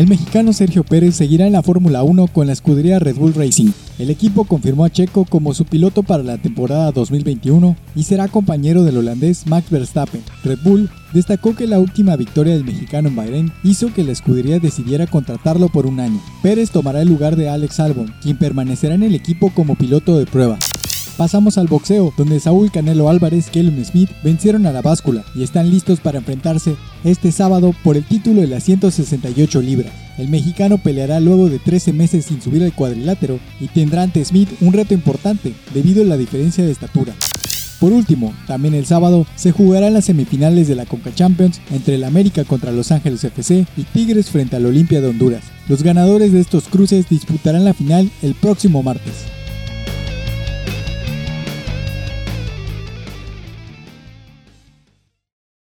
El mexicano Sergio Pérez seguirá en la Fórmula 1 con la escudería Red Bull Racing. El equipo confirmó a Checo como su piloto para la temporada 2021 y será compañero del holandés Max Verstappen. Red Bull destacó que la última victoria del mexicano en Bahrein hizo que la escudería decidiera contratarlo por un año. Pérez tomará el lugar de Alex Albon, quien permanecerá en el equipo como piloto de prueba. Pasamos al boxeo, donde Saúl Canelo Álvarez y Kellum Smith vencieron a la báscula y están listos para enfrentarse este sábado por el título de las 168 libras. El mexicano peleará luego de 13 meses sin subir al cuadrilátero y tendrá ante Smith un reto importante debido a la diferencia de estatura. Por último, también el sábado se jugarán las semifinales de la Conca Champions entre el América contra Los Ángeles FC y Tigres frente al Olimpia de Honduras. Los ganadores de estos cruces disputarán la final el próximo martes.